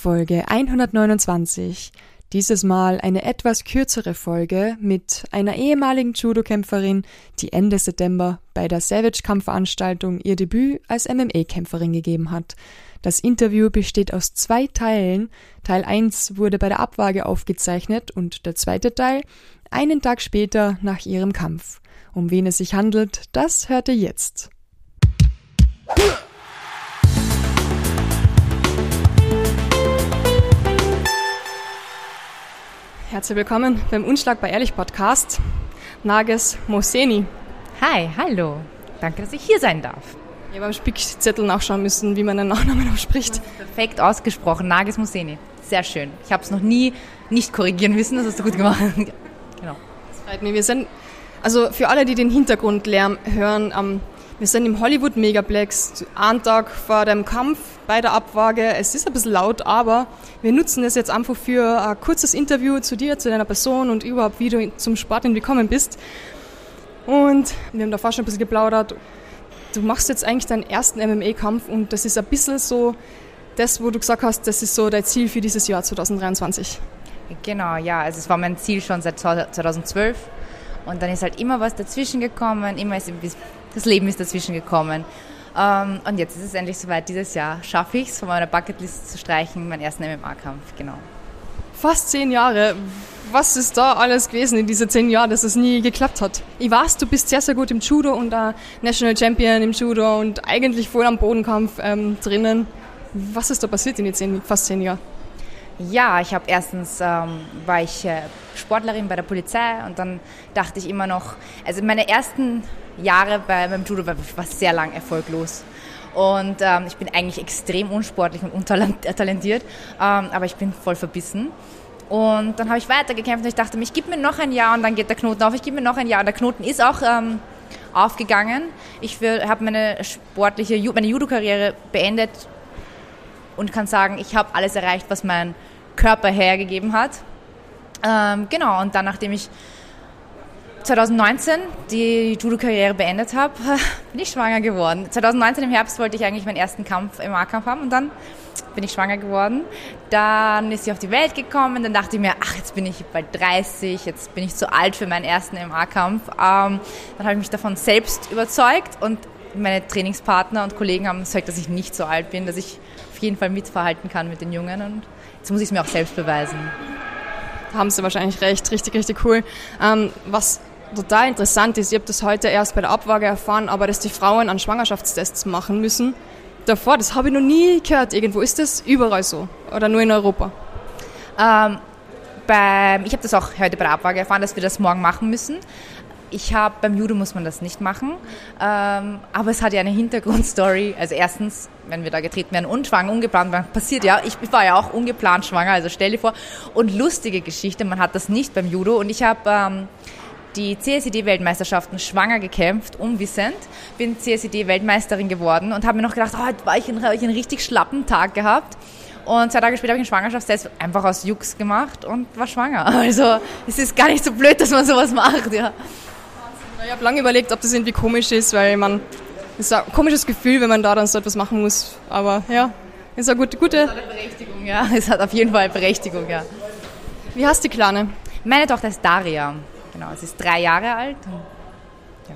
Folge 129. Dieses Mal eine etwas kürzere Folge mit einer ehemaligen Judo-Kämpferin, die Ende September bei der Savage-Kampfveranstaltung ihr Debüt als MMA-Kämpferin gegeben hat. Das Interview besteht aus zwei Teilen. Teil 1 wurde bei der Abwaage aufgezeichnet und der zweite Teil einen Tag später nach ihrem Kampf. Um wen es sich handelt, das hört ihr jetzt. Herzlich willkommen beim Unschlagbar Ehrlich Podcast. Nages Moseni. Hi, hallo. Danke, dass ich hier sein darf. Ich habe am Spickzettel nachschauen müssen, wie man den Nachnamen ausspricht. Perfekt ausgesprochen, Nages Moseni. Sehr schön. Ich habe es noch nie nicht korrigieren müssen, das hast du gut gemacht. genau. Das freut mich. Wir sind, also für alle, die den Hintergrundlärm hören, ähm, wir sind im Hollywood Megaplex, einen Tag vor dem Kampf bei der Abwaage. Es ist ein bisschen laut, aber wir nutzen es jetzt einfach für ein kurzes Interview zu dir, zu deiner Person und überhaupt, wie du zum Sport gekommen bist. Und wir haben davor schon ein bisschen geplaudert. Du machst jetzt eigentlich deinen ersten MMA-Kampf und das ist ein bisschen so das, wo du gesagt hast, das ist so dein Ziel für dieses Jahr 2023. Genau, ja. Also es war mein Ziel schon seit 2012. Und dann ist halt immer was dazwischen gekommen, immer ist das Leben ist dazwischen gekommen. Ähm, und jetzt ist es endlich soweit. Dieses Jahr schaffe ich es, von meiner Bucketlist zu streichen, meinen ersten MMA-Kampf, genau. Fast zehn Jahre. Was ist da alles gewesen in diesen zehn Jahren, dass es nie geklappt hat? Ich weiß, du bist sehr, sehr gut im Judo und äh, National Champion im Judo und eigentlich voll am Bodenkampf ähm, drinnen. Was ist da passiert in den zehn, fast zehn Jahren? Ja, ich habe erstens ähm, war ich äh, Sportlerin bei der Polizei und dann dachte ich immer noch, also meine ersten Jahre bei, beim Judo war, war sehr lang erfolglos. Und ähm, ich bin eigentlich extrem unsportlich und untalentiert, ähm, aber ich bin voll verbissen. Und dann habe ich weitergekämpft und ich dachte mir, ich gebe mir noch ein Jahr und dann geht der Knoten auf. Ich gebe mir noch ein Jahr und der Knoten ist auch ähm, aufgegangen. Ich habe meine sportliche, meine Judo-Karriere beendet und kann sagen, ich habe alles erreicht, was mein Körper hergegeben hat. Ähm, genau, und dann, nachdem ich 2019 die Judo-Karriere beendet habe, bin ich schwanger geworden. 2019 im Herbst wollte ich eigentlich meinen ersten Kampf im A-Kampf haben und dann bin ich schwanger geworden. Dann ist sie auf die Welt gekommen. Dann dachte ich mir, ach, jetzt bin ich bald 30, jetzt bin ich zu alt für meinen ersten MA-Kampf. Ähm, dann habe ich mich davon selbst überzeugt und meine Trainingspartner und Kollegen haben gesagt, dass ich nicht so alt bin, dass ich auf jeden Fall mitverhalten kann mit den Jungen. Und jetzt muss ich es mir auch selbst beweisen. Da haben Sie wahrscheinlich recht, richtig, richtig cool. Ähm, was total interessant ist, ich habe das heute erst bei der Abwaage erfahren, aber dass die Frauen an Schwangerschaftstests machen müssen. Davor, das habe ich noch nie gehört irgendwo. Ist das überall so oder nur in Europa? Ähm, beim, ich habe das auch heute bei der Abwaage erfahren, dass wir das morgen machen müssen. Ich habe beim Judo muss man das nicht machen, ähm, aber es hat ja eine Hintergrundstory. Also erstens, wenn wir da getreten werden und schwanger, ungeplant, passiert ja. Ich war ja auch ungeplant schwanger, also stell dir vor. Und lustige Geschichte, man hat das nicht beim Judo. Und ich habe ähm, die CSID-Weltmeisterschaften schwanger gekämpft, unwissend, bin CSID-Weltmeisterin geworden und habe mir noch gedacht, oh, heute war ich einen, einen richtig schlappen Tag gehabt. Und zwei Tage später habe ich einen Schwangerschaftstest einfach aus Jux gemacht und war schwanger. Also es ist gar nicht so blöd, dass man sowas macht. Ja. Ich habe lange überlegt, ob das irgendwie komisch ist, weil man es ist ein komisches Gefühl, wenn man da dann so etwas machen muss. Aber ja, ist eine gute, gute. Es hat eine Berechtigung, ja. Es hat auf jeden Fall Berechtigung, ja. Wie heißt die Kleine? Meine Tochter ist Daria. Genau, sie ist drei Jahre alt. Ja.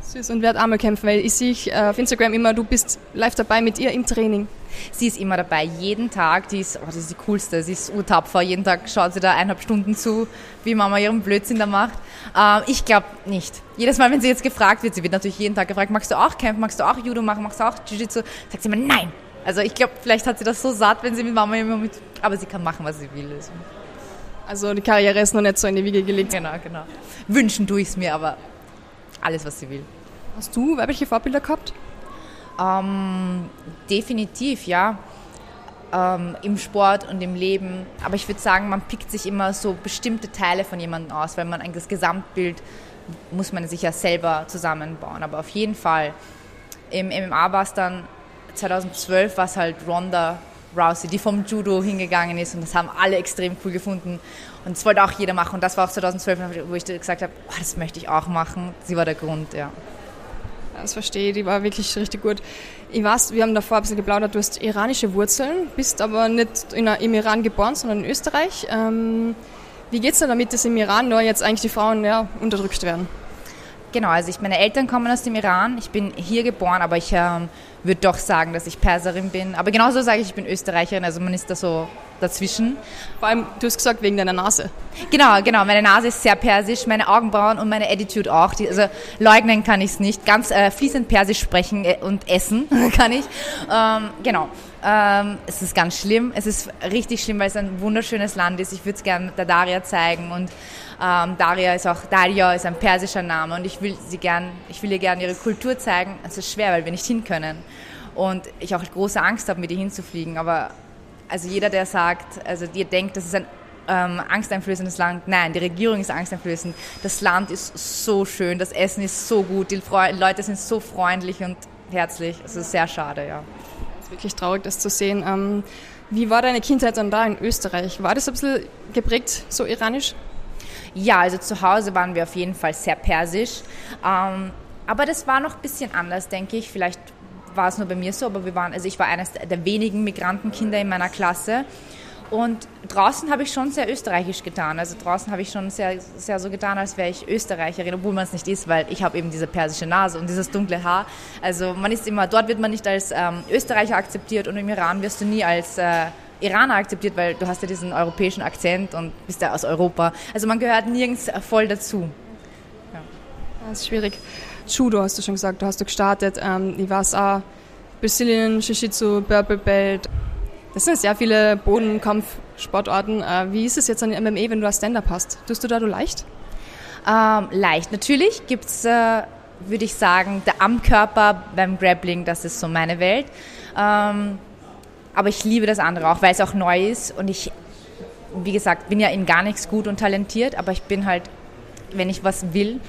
Süß und wird einmal kämpfen, weil ich sehe auf Instagram immer, du bist live dabei mit ihr im Training. Sie ist immer dabei, jeden Tag. Die ist, oh, das ist die coolste, sie ist urtapfer. Jeden Tag schaut sie da eineinhalb Stunden zu, wie Mama ihren Blödsinn da macht. Ähm, ich glaube nicht. Jedes Mal, wenn sie jetzt gefragt wird, sie wird natürlich jeden Tag gefragt, magst du auch kämpfen, magst du auch Judo machen, magst du auch Jiu-Jitsu? Sagt sie immer, nein. Also ich glaube, vielleicht hat sie das so satt, wenn sie mit Mama immer mit, aber sie kann machen, was sie will. Also. Also die Karriere ist noch nicht so in die Wiege gelegt. Genau, genau. Wünschen tue ich es mir, aber alles, was sie will. Hast du weibliche Vorbilder gehabt? Ähm, definitiv, ja. Ähm, Im Sport und im Leben. Aber ich würde sagen, man pickt sich immer so bestimmte Teile von jemandem aus, weil man das Gesamtbild muss man sich ja selber zusammenbauen. Aber auf jeden Fall, im MMA war es dann 2012 war es halt Ronda Rousey, die vom Judo hingegangen ist und das haben alle extrem cool gefunden und das wollte auch jeder machen und das war auch 2012, wo ich gesagt habe, oh, das möchte ich auch machen. Sie war der Grund, ja. Das verstehe ich, die war wirklich richtig gut. Ich weiß, wir haben davor ein bisschen geplaudert, du hast iranische Wurzeln, bist aber nicht in, im Iran geboren, sondern in Österreich. Ähm, wie geht es denn damit, dass im Iran nur jetzt eigentlich die Frauen ja, unterdrückt werden? Genau, also ich, meine Eltern kommen aus dem Iran. Ich bin hier geboren, aber ich ähm, würde doch sagen, dass ich Perserin bin. Aber genauso sage ich, ich bin Österreicherin, also man ist da so dazwischen. Vor allem, du hast gesagt, wegen deiner Nase. Genau, genau. Meine Nase ist sehr persisch, meine Augenbrauen und meine Attitude auch. Die, also leugnen kann ich es nicht. Ganz äh, fließend persisch sprechen äh, und essen kann ich. Ähm, genau. Ähm, es ist ganz schlimm. Es ist richtig schlimm, weil es ein wunderschönes Land ist. Ich würde es gerne der Daria zeigen und ähm, Daria ist auch Daria ist ein persischer Name und ich will sie gern, ich will ihr gerne ihre Kultur zeigen. Es ist schwer, weil wir nicht hin können und ich auch große Angst habe, mit ihr hinzufliegen. Aber also jeder, der sagt, also dir denkt, das ist ein ähm, angsteinflößendes Land. Nein, die Regierung ist angsteinflößend. Das Land ist so schön, das Essen ist so gut, die Fre Leute sind so freundlich und herzlich. Es ist sehr schade, ja. Es ist wirklich traurig, das zu sehen. Ähm, wie war deine Kindheit dann da in Österreich? War das ein bisschen geprägt, so iranisch? Ja, also zu Hause waren wir auf jeden Fall sehr persisch. Ähm, aber das war noch ein bisschen anders, denke ich. Vielleicht war es nur bei mir so, aber wir waren, also ich war eines der wenigen Migrantenkinder in meiner Klasse. Und draußen habe ich schon sehr österreichisch getan. Also draußen habe ich schon sehr, sehr so getan, als wäre ich Österreicherin, obwohl man es nicht ist, weil ich habe eben diese persische Nase und dieses dunkle Haar. Also man ist immer, dort wird man nicht als ähm, Österreicher akzeptiert und im Iran wirst du nie als äh, Iraner akzeptiert, weil du hast ja diesen europäischen Akzent und bist ja aus Europa. Also man gehört nirgends voll dazu. Ja. Das ist schwierig. Judo hast du schon gesagt, du hast du gestartet. Ähm, auch, Brazilian, Jiu-Jitsu, Purple Belt. Das sind sehr viele Bodenkampfsportarten. Äh, wie ist es jetzt an MMA, wenn du da Stand-Up hast? Tust du da du leicht? Ähm, leicht. Natürlich gibt es, äh, würde ich sagen, der am Körper beim Grappling, das ist so meine Welt. Ähm, aber ich liebe das andere auch, weil es auch neu ist und ich, wie gesagt, bin ja in gar nichts gut und talentiert, aber ich bin halt, wenn ich was will,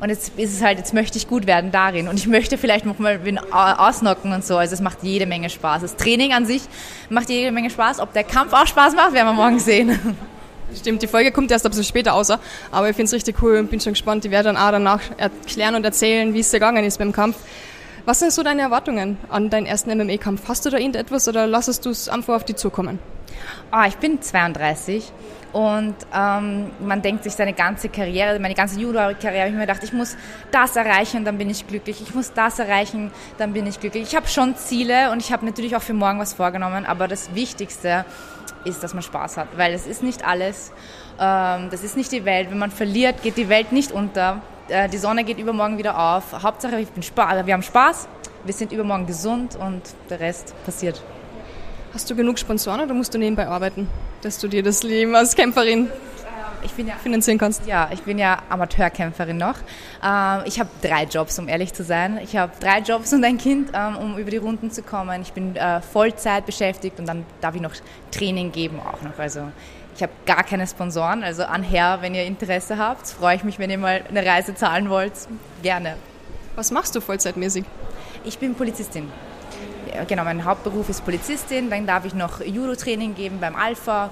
und jetzt ist es halt, jetzt möchte ich gut werden darin. Und ich möchte vielleicht noch mal ausnocken und so. Also es macht jede Menge Spaß. Das Training an sich macht jede Menge Spaß. Ob der Kampf auch Spaß macht, werden wir morgen sehen. Stimmt, die Folge kommt erst ein bisschen später außer, aber ich finde es richtig cool und bin schon gespannt. Die werden dann auch danach erklären und erzählen, wie es gegangen ist beim Kampf. Was sind so deine Erwartungen an deinen ersten MMA-Kampf? Hast du da irgendetwas oder lassest du es einfach auf die zukommen? Ah, ich bin 32 und ähm, man denkt sich seine ganze Karriere, meine ganze Judo-Karriere, ich mir gedacht, ich muss das erreichen, dann bin ich glücklich. Ich muss das erreichen, dann bin ich glücklich. Ich habe schon Ziele und ich habe natürlich auch für morgen was vorgenommen, aber das Wichtigste ist, dass man Spaß hat, weil es ist nicht alles. Ähm, das ist nicht die Welt. Wenn man verliert, geht die Welt nicht unter. Äh, die Sonne geht übermorgen wieder auf. Hauptsache, ich bin wir haben Spaß, wir sind übermorgen gesund und der Rest passiert. Hast du genug Sponsoren oder musst du nebenbei arbeiten, dass du dir das Leben als Kämpferin ich bin ja, finanzieren kannst? Ja, ich bin ja Amateurkämpferin noch. Ähm, ich habe drei Jobs, um ehrlich zu sein. Ich habe drei Jobs und ein Kind, ähm, um über die Runden zu kommen. Ich bin äh, Vollzeit beschäftigt und dann darf ich noch Training geben auch noch. Also ich habe gar keine Sponsoren. Also anher, wenn ihr Interesse habt, freue ich mich, wenn ihr mal eine Reise zahlen wollt. Gerne. Was machst du vollzeitmäßig? Ich bin Polizistin genau, mein Hauptberuf ist Polizistin, dann darf ich noch Judo-Training geben beim Alpha,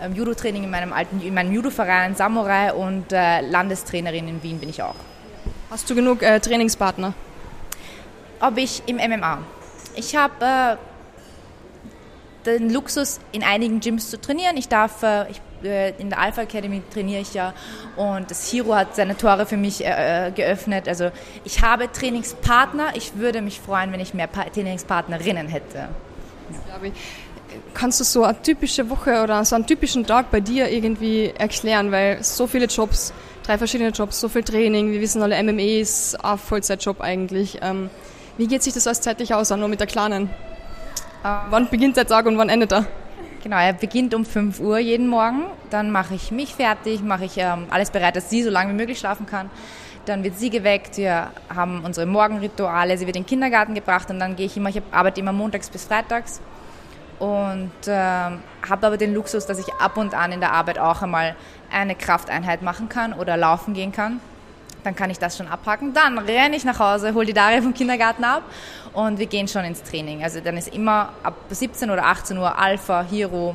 ähm, Judo-Training in meinem alten, in meinem Judo-Verein Samurai und äh, Landestrainerin in Wien bin ich auch. Hast du genug äh, Trainingspartner? Ob ich im MMA. Ich habe äh, den Luxus, in einigen Gyms zu trainieren. Ich darf, äh, ich äh, in der Alpha Academy trainiere ich ja und das Hero hat seine Tore für mich äh, äh, geöffnet. Also ich habe Trainingspartner. Ich würde mich freuen, wenn ich mehr Trainingspartnerinnen hätte. Ja. Kannst du so eine typische Woche oder so einen typischen Tag bei dir irgendwie erklären? Weil so viele Jobs, drei verschiedene Jobs, so viel Training, wir wissen alle, MMA ist ein Vollzeitjob eigentlich. Ähm, wie geht sich das alles zeitlich aus, nur mit der Kleinen? Uh, wann beginnt der Tag und wann endet er? Genau, er beginnt um 5 Uhr jeden Morgen. Dann mache ich mich fertig, mache ich ähm, alles bereit, dass sie so lange wie möglich schlafen kann. Dann wird sie geweckt, wir haben unsere Morgenrituale, sie wird in den Kindergarten gebracht und dann gehe ich immer, ich arbeite immer montags bis freitags und ähm, habe aber den Luxus, dass ich ab und an in der Arbeit auch einmal eine Krafteinheit machen kann oder laufen gehen kann dann kann ich das schon abhaken. Dann renne ich nach Hause, hole die Daria vom Kindergarten ab und wir gehen schon ins Training. Also dann ist immer ab 17 oder 18 Uhr Alpha, Hero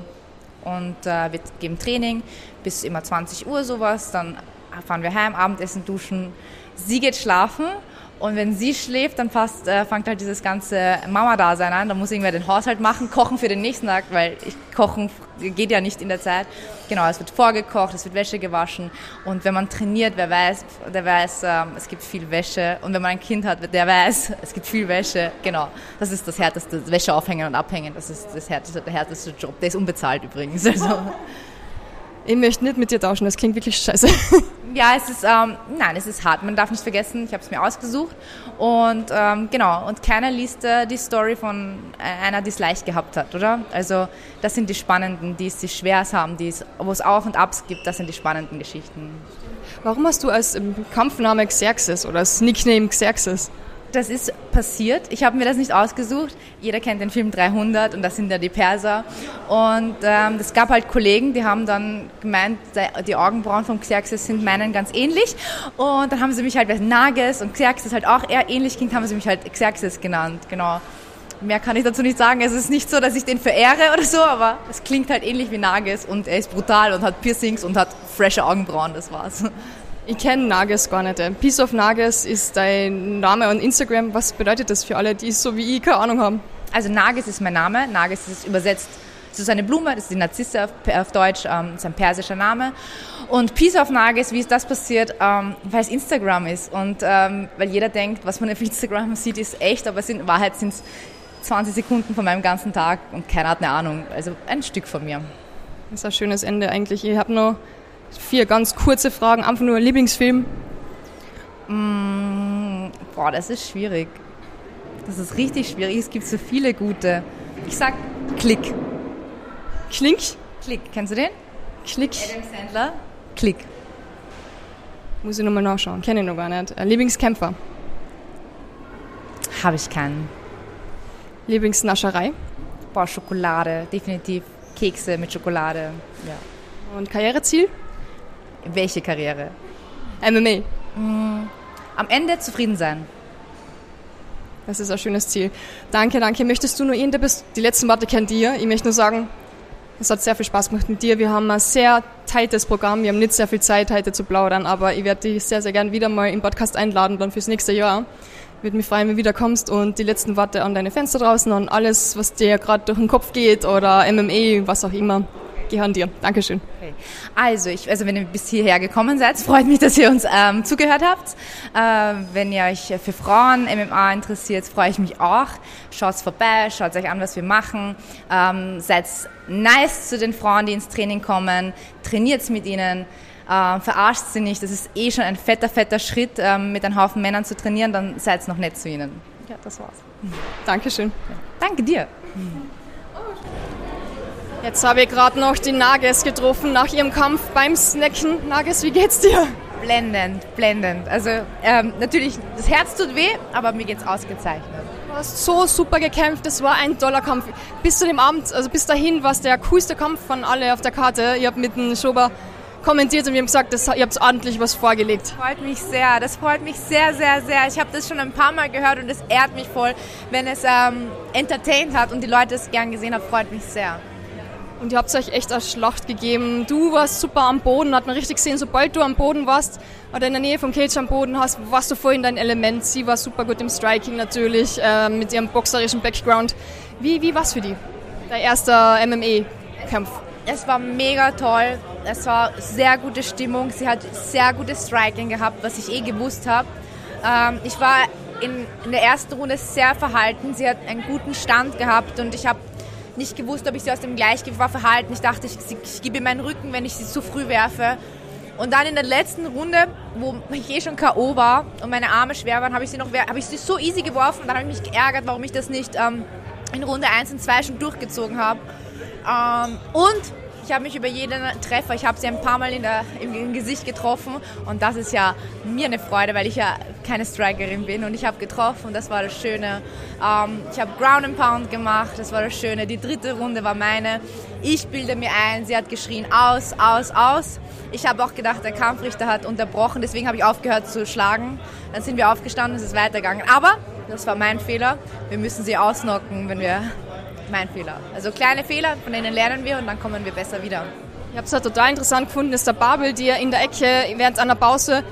und äh, wir geben Training bis immer 20 Uhr sowas. Dann fahren wir heim, Abendessen, duschen. Sie geht schlafen Und wenn sie schläft, dann fast, äh, fängt halt dieses ganze Mama-Dasein an. Da muss irgendwer den Haushalt machen, kochen für den nächsten Tag, weil ich kochen geht ja nicht in der Zeit. Genau, es wird vorgekocht, es wird Wäsche gewaschen. Und wenn man trainiert, wer weiß, der weiß, ähm, es gibt viel Wäsche. Und wenn man ein Kind hat, der weiß, es gibt viel Wäsche. Genau, das ist das härteste, Wäsche aufhängen und abhängen. Das ist das härteste, der härteste Job. Der ist unbezahlt übrigens. Also. Ich möchte nicht mit dir tauschen, das klingt wirklich scheiße. Ja, es ist, ähm, nein, es ist hart. Man darf nicht vergessen, ich habe es mir ausgesucht. Und ähm, genau, und keiner liest äh, die Story von einer, die es leicht gehabt hat, oder? Also das sind die spannenden, die es sich schwer haben, wo es Auf und Abs gibt, das sind die spannenden Geschichten. Warum hast du als Kampfname Xerxes oder als Nickname Xerxes? Das ist passiert. Ich habe mir das nicht ausgesucht. Jeder kennt den Film 300 und das sind ja die Perser. Und ähm, es gab halt Kollegen, die haben dann gemeint, die Augenbrauen von Xerxes sind meinen ganz ähnlich. Und dann haben sie mich halt bei Nages und Xerxes halt auch eher ähnlich klingt, haben sie mich halt Xerxes genannt. Genau. Mehr kann ich dazu nicht sagen. Es ist nicht so, dass ich den verehre oder so, aber es klingt halt ähnlich wie Nages und er ist brutal und hat Piercings und hat frische Augenbrauen, das war's. Ich kenne Nages gar nicht. Piece of Nages ist dein Name on Instagram. Was bedeutet das für alle, die so wie ich keine Ahnung haben? Also Nages ist mein Name. Nages ist übersetzt das ist eine Blume, das ist die Narzisse auf, auf Deutsch, ähm, das ist ein persischer Name. Und Piece of Nages, wie ist das passiert? Ähm, weil es Instagram ist und ähm, weil jeder denkt, was man auf Instagram sieht, ist echt, aber in Wahrheit sind es 20 Sekunden von meinem ganzen Tag und keiner hat eine Ahnung. Also ein Stück von mir. Das ist ein schönes Ende eigentlich. Ich habe noch Vier ganz kurze Fragen, einfach nur Lieblingsfilm. Mm, boah, das ist schwierig. Das ist richtig schwierig. Es gibt so viele gute. Ich sag Klick. Klick? Klick. Kennst du den? Klick. Adam Sandler. Klick. Muss ich nochmal nachschauen. Kenne ich noch gar nicht. Äh, Lieblingskämpfer? Habe ich keinen. Lieblingsnascherei? Boah, Schokolade. Definitiv. Kekse mit Schokolade. Ja. Und Karriereziel? Welche Karriere? MMA. Mm, am Ende zufrieden sein. Das ist ein schönes Ziel. Danke, danke. Möchtest du nur ihn, der bist, die letzten Worte kennt ihr. Ich möchte nur sagen, es hat sehr viel Spaß gemacht mit dir. Wir haben ein sehr tightes Programm. Wir haben nicht sehr viel Zeit, heute zu plaudern, aber ich werde dich sehr, sehr gern wieder mal im Podcast einladen, dann fürs nächste Jahr. Ich würde mich freuen, wenn du wieder kommst und die letzten Worte an deine Fenster draußen, an alles, was dir gerade durch den Kopf geht oder MMA, was auch immer gehören dir. Dankeschön. Okay. Also, ich, also wenn ihr bis hierher gekommen seid, freut mich, dass ihr uns ähm, zugehört habt. Äh, wenn ihr euch für Frauen MMA interessiert, freue ich mich auch. Schaut vorbei, schaut euch an, was wir machen. Ähm, seid nice zu den Frauen, die ins Training kommen. Trainiert mit ihnen. Äh, verarscht sie nicht. Das ist eh schon ein fetter, fetter Schritt, ähm, mit einem Haufen Männern zu trainieren. Dann seid noch nett zu ihnen. Ja, das war's. Dankeschön. Ja. Danke dir. Jetzt habe ich gerade noch die Nages getroffen nach ihrem Kampf beim Snacken. Nages, wie geht's dir? Blendend, blendend. Also ähm, natürlich, das Herz tut weh, aber mir geht's ausgezeichnet. Du hast so super gekämpft, das war ein toller Kampf. Bis zu dem Abend, also bis dahin war es der coolste Kampf von alle auf der Karte. Ich habe mit dem Schober kommentiert und wir haben gesagt, das, ihr habt ordentlich was vorgelegt. Das freut mich sehr, das freut mich sehr, sehr, sehr. Ich habe das schon ein paar Mal gehört und es ehrt mich voll, wenn es ähm, entertained hat und die Leute es gern gesehen haben, freut mich sehr. Und ihr habt euch echt eine Schlacht gegeben. Du warst super am Boden, hat man richtig gesehen, sobald du am Boden warst oder in der Nähe vom Cage am Boden hast, warst du voll in dein Element. Sie war super gut im Striking natürlich, äh, mit ihrem boxerischen Background. Wie, wie war es für die? Der erste MMA-Kampf? Es war mega toll. Es war sehr gute Stimmung. Sie hat sehr gutes Striking gehabt, was ich eh gewusst habe. Ähm, ich war in, in der ersten Runde sehr verhalten. Sie hat einen guten Stand gehabt und ich habe nicht gewusst, ob ich sie aus dem Gleichgewicht verhalten. Ich dachte, ich, ich gebe ihr meinen Rücken, wenn ich sie zu früh werfe. Und dann in der letzten Runde, wo ich eh schon K.O. war und meine Arme schwer waren, habe ich sie noch habe ich sie so easy geworfen. Dann habe ich mich geärgert, warum ich das nicht ähm, in Runde 1 und 2 schon durchgezogen habe. Ähm, und ich habe mich über jeden Treffer, ich habe sie ein paar Mal in der, im, Gesicht getroffen und das ist ja mir eine Freude, weil ich ja keine Strikerin bin und ich habe getroffen und das war das Schöne. Ähm, ich habe Ground and Pound gemacht, das war das Schöne. Die dritte Runde war meine. Ich bilde mir ein, sie hat geschrien aus, aus, aus. Ich habe auch gedacht, der Kampfrichter hat unterbrochen, deswegen habe ich aufgehört zu schlagen. Dann sind wir aufgestanden, es ist weitergegangen. Aber das war mein Fehler. Wir müssen sie ausnocken, wenn wir mein Fehler. Also kleine Fehler, von denen lernen wir und dann kommen wir besser wieder. Ich habe es halt total interessant gefunden, ist der Babel, die in der Ecke während einer Pause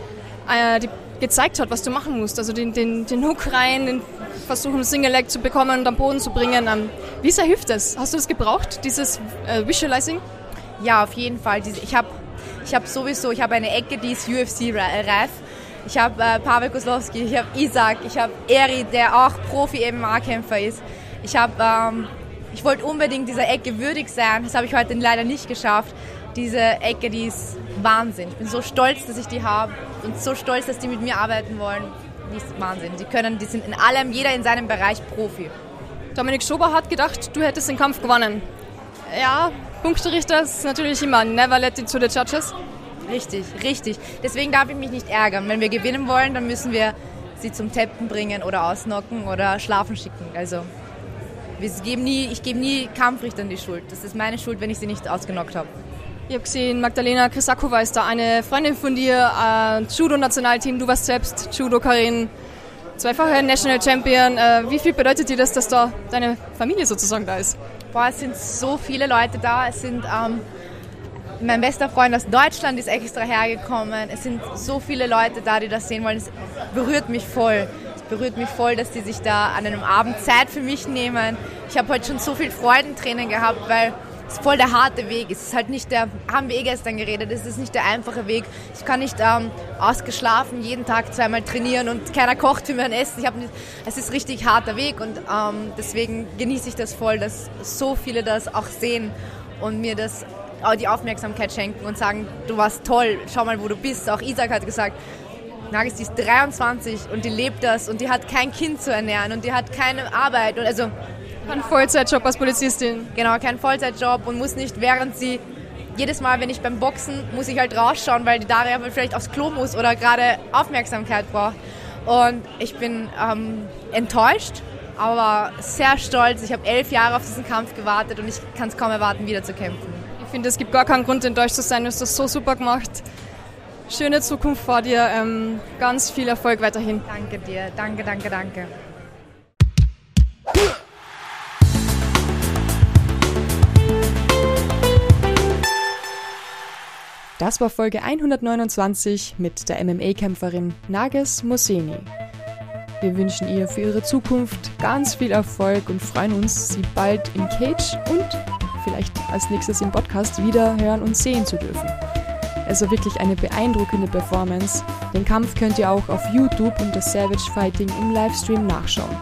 äh, die gezeigt hat, was du machen musst. Also den, den, den Hook rein, den versuchen Single Leg zu bekommen und am Boden zu bringen. Ähm, wie sehr hilft das? Hast du das gebraucht, dieses äh, Visualizing? Ja, auf jeden Fall. Ich habe ich hab sowieso, ich habe eine Ecke, die ist UFC-reif. Ich habe äh, Pavel Koslowski, ich habe Isaac, ich habe Eri, der auch Profi-MMA-Kämpfer ist. Ich habe, ähm, ich wollte unbedingt dieser Ecke würdig sein. Das habe ich heute leider nicht geschafft. Diese Ecke, die ist Wahnsinn. Ich bin so stolz, dass ich die habe und so stolz, dass die mit mir arbeiten wollen. Die ist Wahnsinn. Die können, die sind in allem, jeder in seinem Bereich Profi. Dominik Schober hat gedacht, du hättest den Kampf gewonnen. Ja, Punkterichter ist natürlich immer never let it to the judges. Richtig, richtig. Deswegen darf ich mich nicht ärgern. Wenn wir gewinnen wollen, dann müssen wir sie zum Tappen bringen oder ausnocken oder schlafen schicken. Also geben nie, ich gebe nie Kampfrichtern die Schuld. Das ist meine Schuld, wenn ich sie nicht ausgenockt habe. Ich habe gesehen, Magdalena Krisakova ist da eine Freundin von dir, äh, Judo-Nationalteam, du warst selbst Judo-Karin, zweifache National Champion. Äh, wie viel bedeutet dir das, dass da deine Familie sozusagen da ist? Boah, es sind so viele Leute da. Es sind ähm, mein bester Freund aus Deutschland ist extra hergekommen. Es sind so viele Leute da, die das sehen wollen. Es berührt mich voll. Berührt mich voll, dass die sich da an einem Abend Zeit für mich nehmen. Ich habe heute schon so viel Freudentränen gehabt, weil es voll der harte Weg. Es ist halt nicht der, haben wir eh gestern geredet, es ist nicht der einfache Weg. Ich kann nicht ähm, ausgeschlafen jeden Tag zweimal trainieren und keiner kocht für mein Essen. Ich nicht, es ist richtig harter Weg und ähm, deswegen genieße ich das voll, dass so viele das auch sehen und mir das auch die Aufmerksamkeit schenken und sagen, du warst toll, schau mal, wo du bist. Auch Isaac hat gesagt, Nagis, die ist 23 und die lebt das und die hat kein Kind zu ernähren und die hat keine Arbeit. Und also kein Vollzeitjob als Polizistin. Genau, kein Vollzeitjob und muss nicht, während sie jedes Mal, wenn ich beim Boxen, muss ich halt rausschauen, weil die Daria vielleicht aufs Klo muss oder gerade Aufmerksamkeit braucht. Und ich bin ähm, enttäuscht, aber sehr stolz. Ich habe elf Jahre auf diesen Kampf gewartet und ich kann es kaum erwarten, wieder zu kämpfen. Ich finde, es gibt gar keinen Grund, enttäuscht zu sein. Du hast das so super gemacht. Schöne Zukunft vor dir. Ähm, ganz viel Erfolg weiterhin. Danke dir. Danke, danke, danke. Das war Folge 129 mit der MMA-Kämpferin Nages Moseni. Wir wünschen ihr für ihre Zukunft ganz viel Erfolg und freuen uns, sie bald im Cage und vielleicht als nächstes im Podcast wieder hören und sehen zu dürfen. Also wirklich eine beeindruckende Performance. Den Kampf könnt ihr auch auf YouTube unter Savage Fighting im Livestream nachschauen.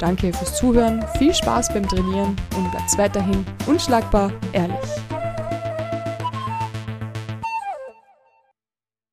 Danke fürs Zuhören, viel Spaß beim Trainieren und bleibt weiterhin unschlagbar ehrlich.